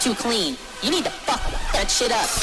too clean. You need to fuck that shit up.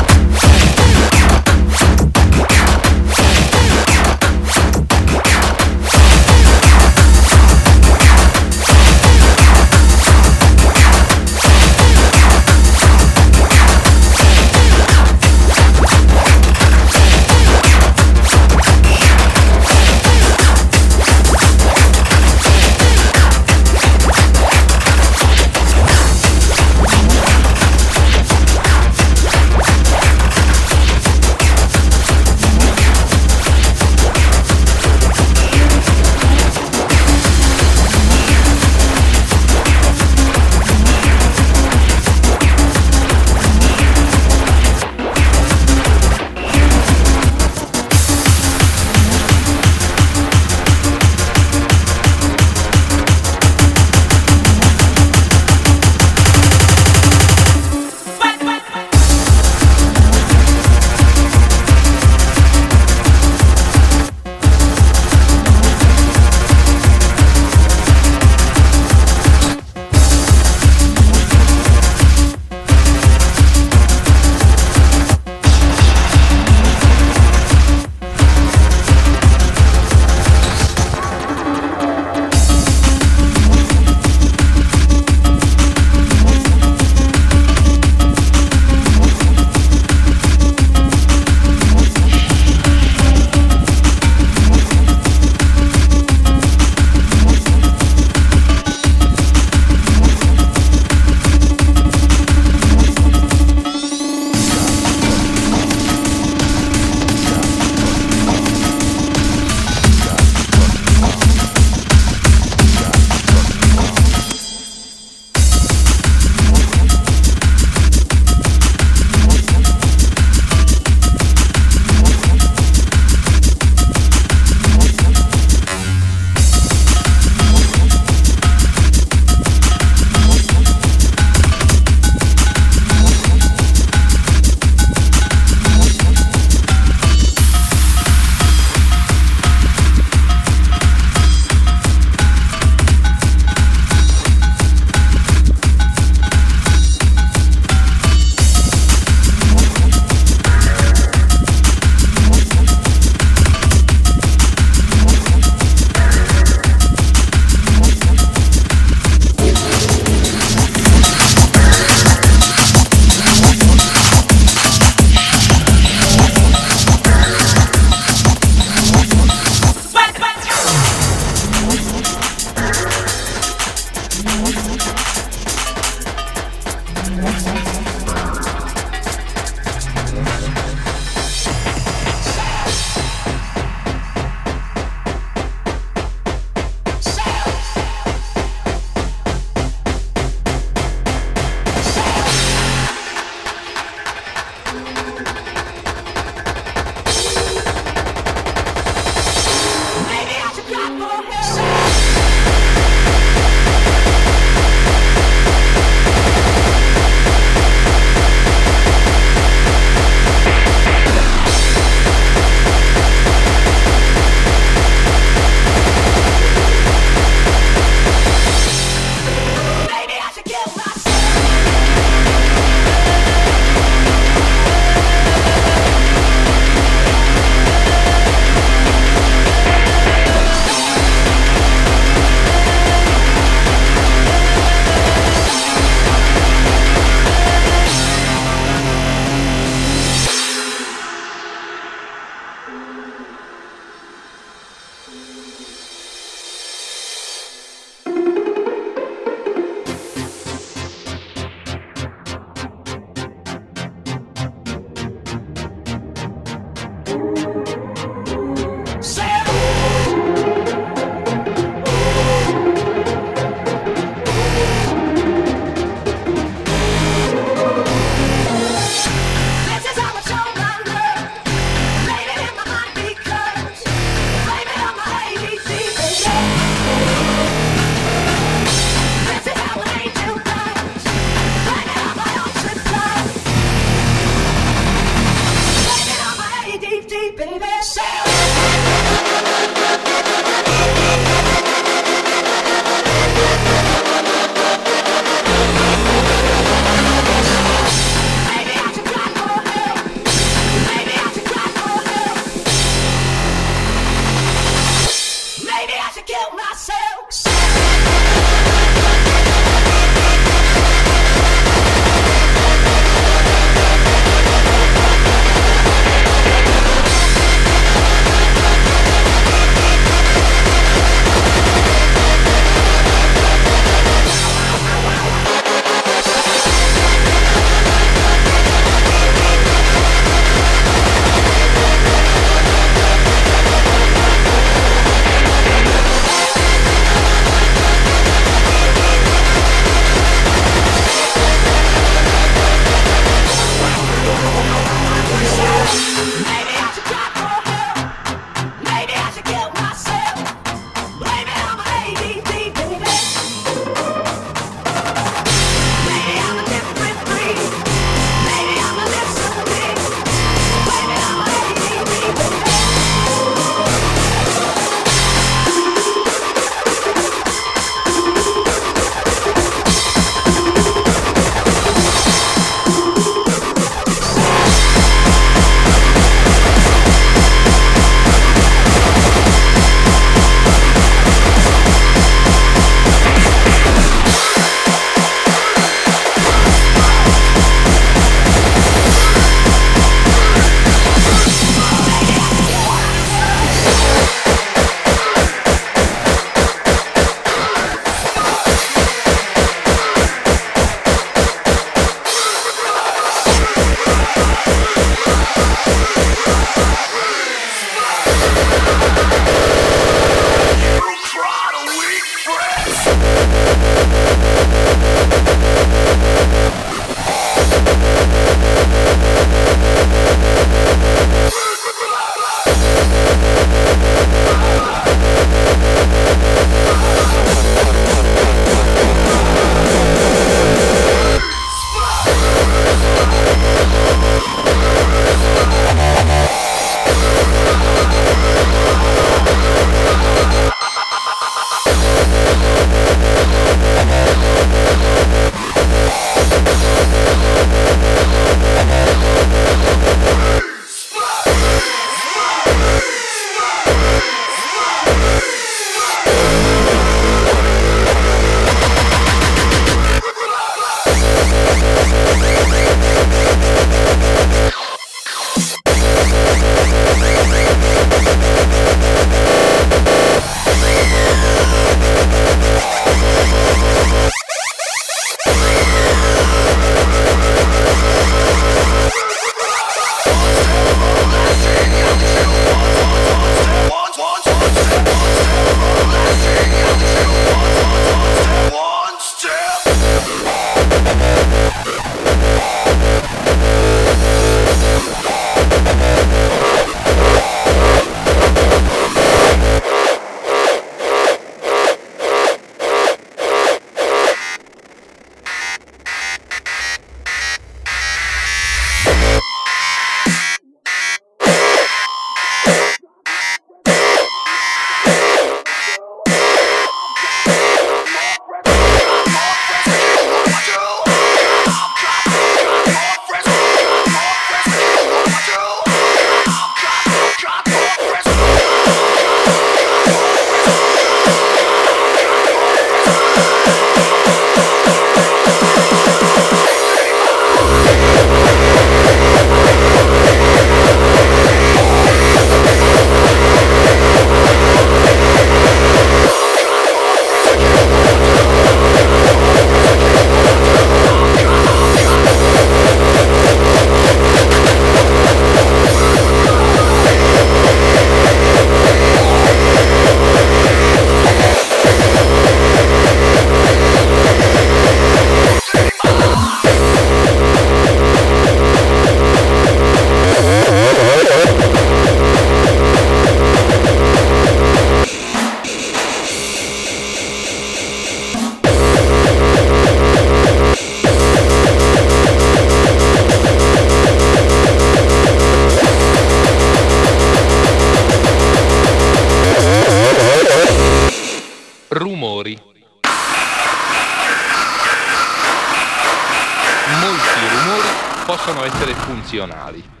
meridionali.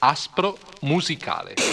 Aspro, musicale.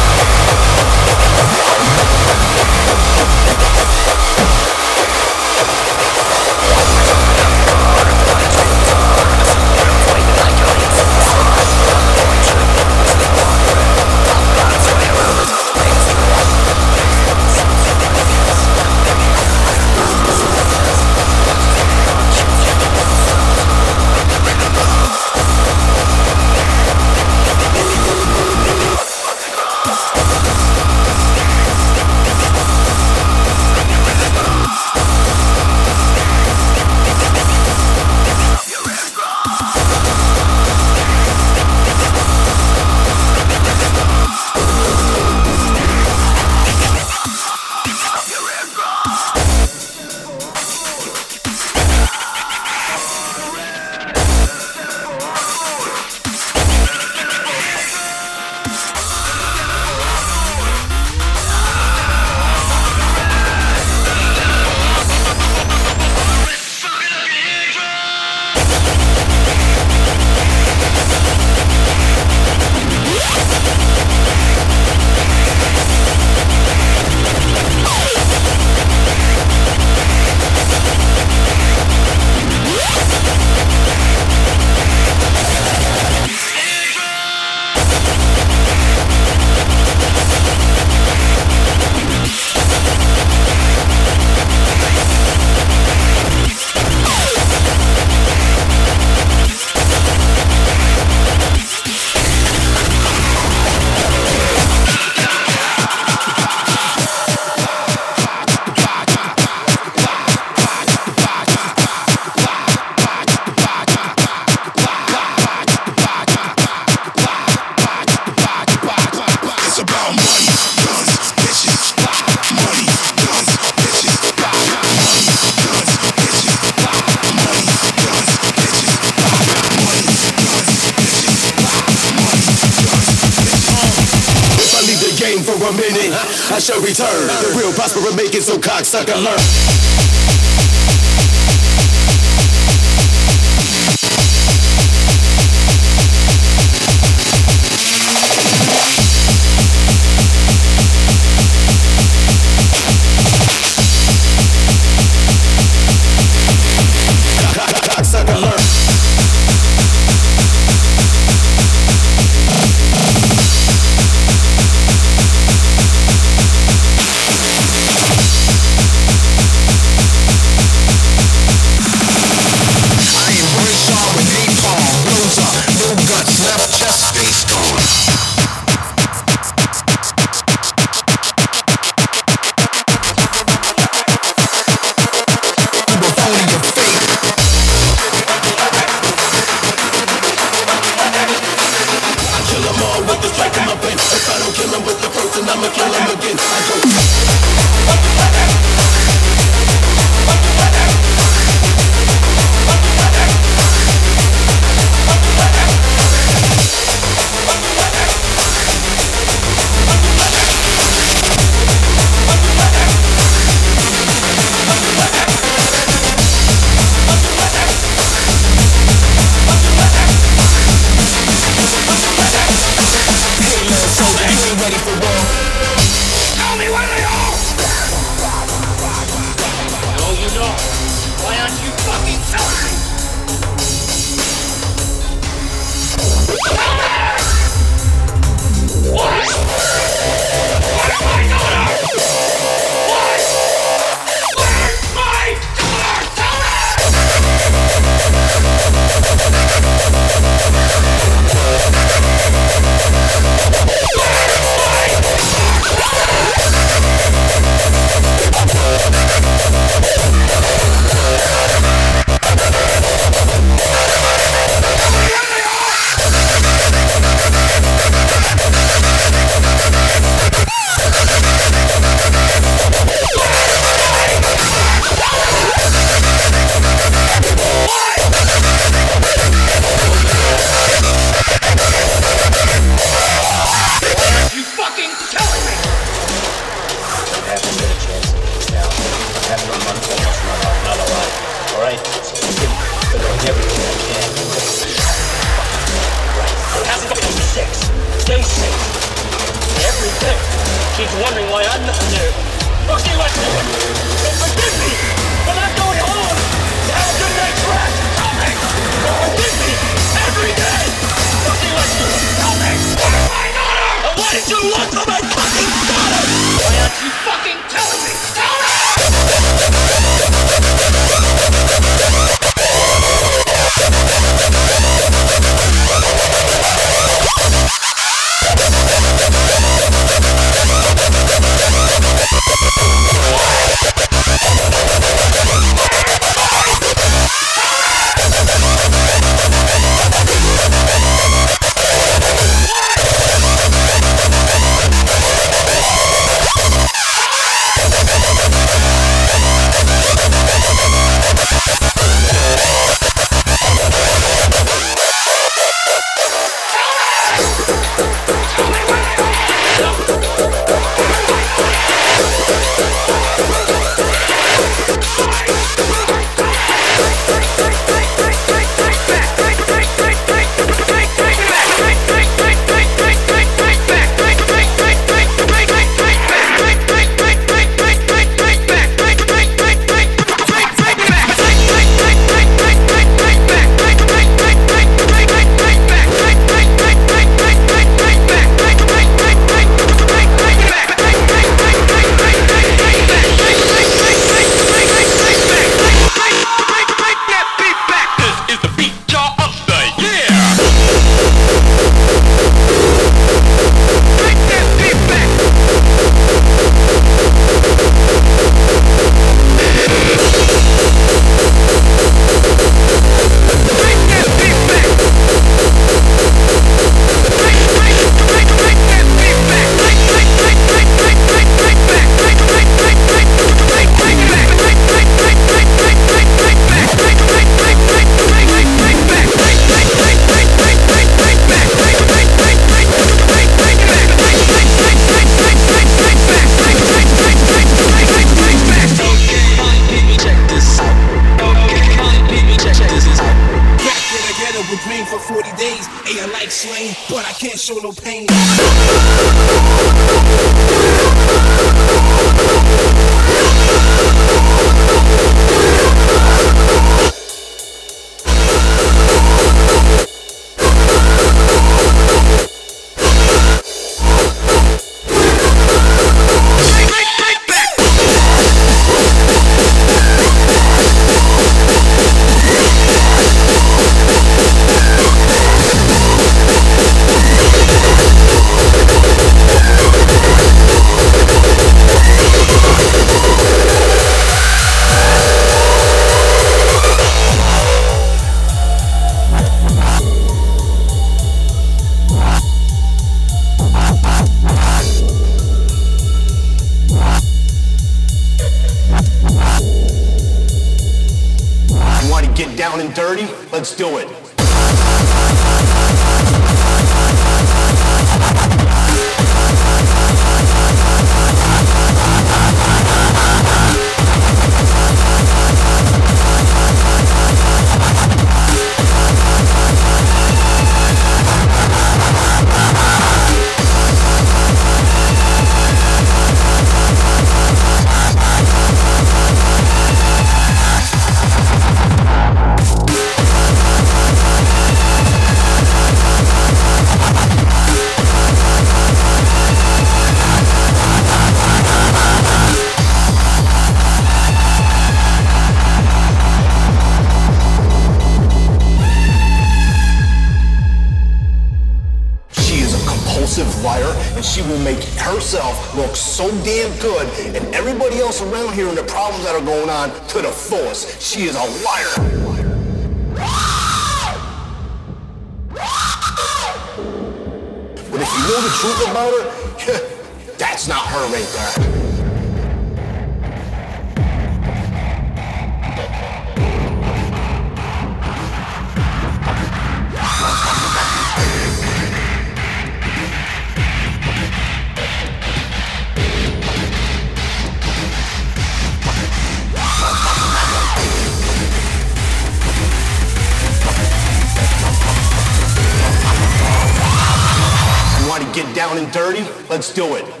Down and dirty? Let's do it.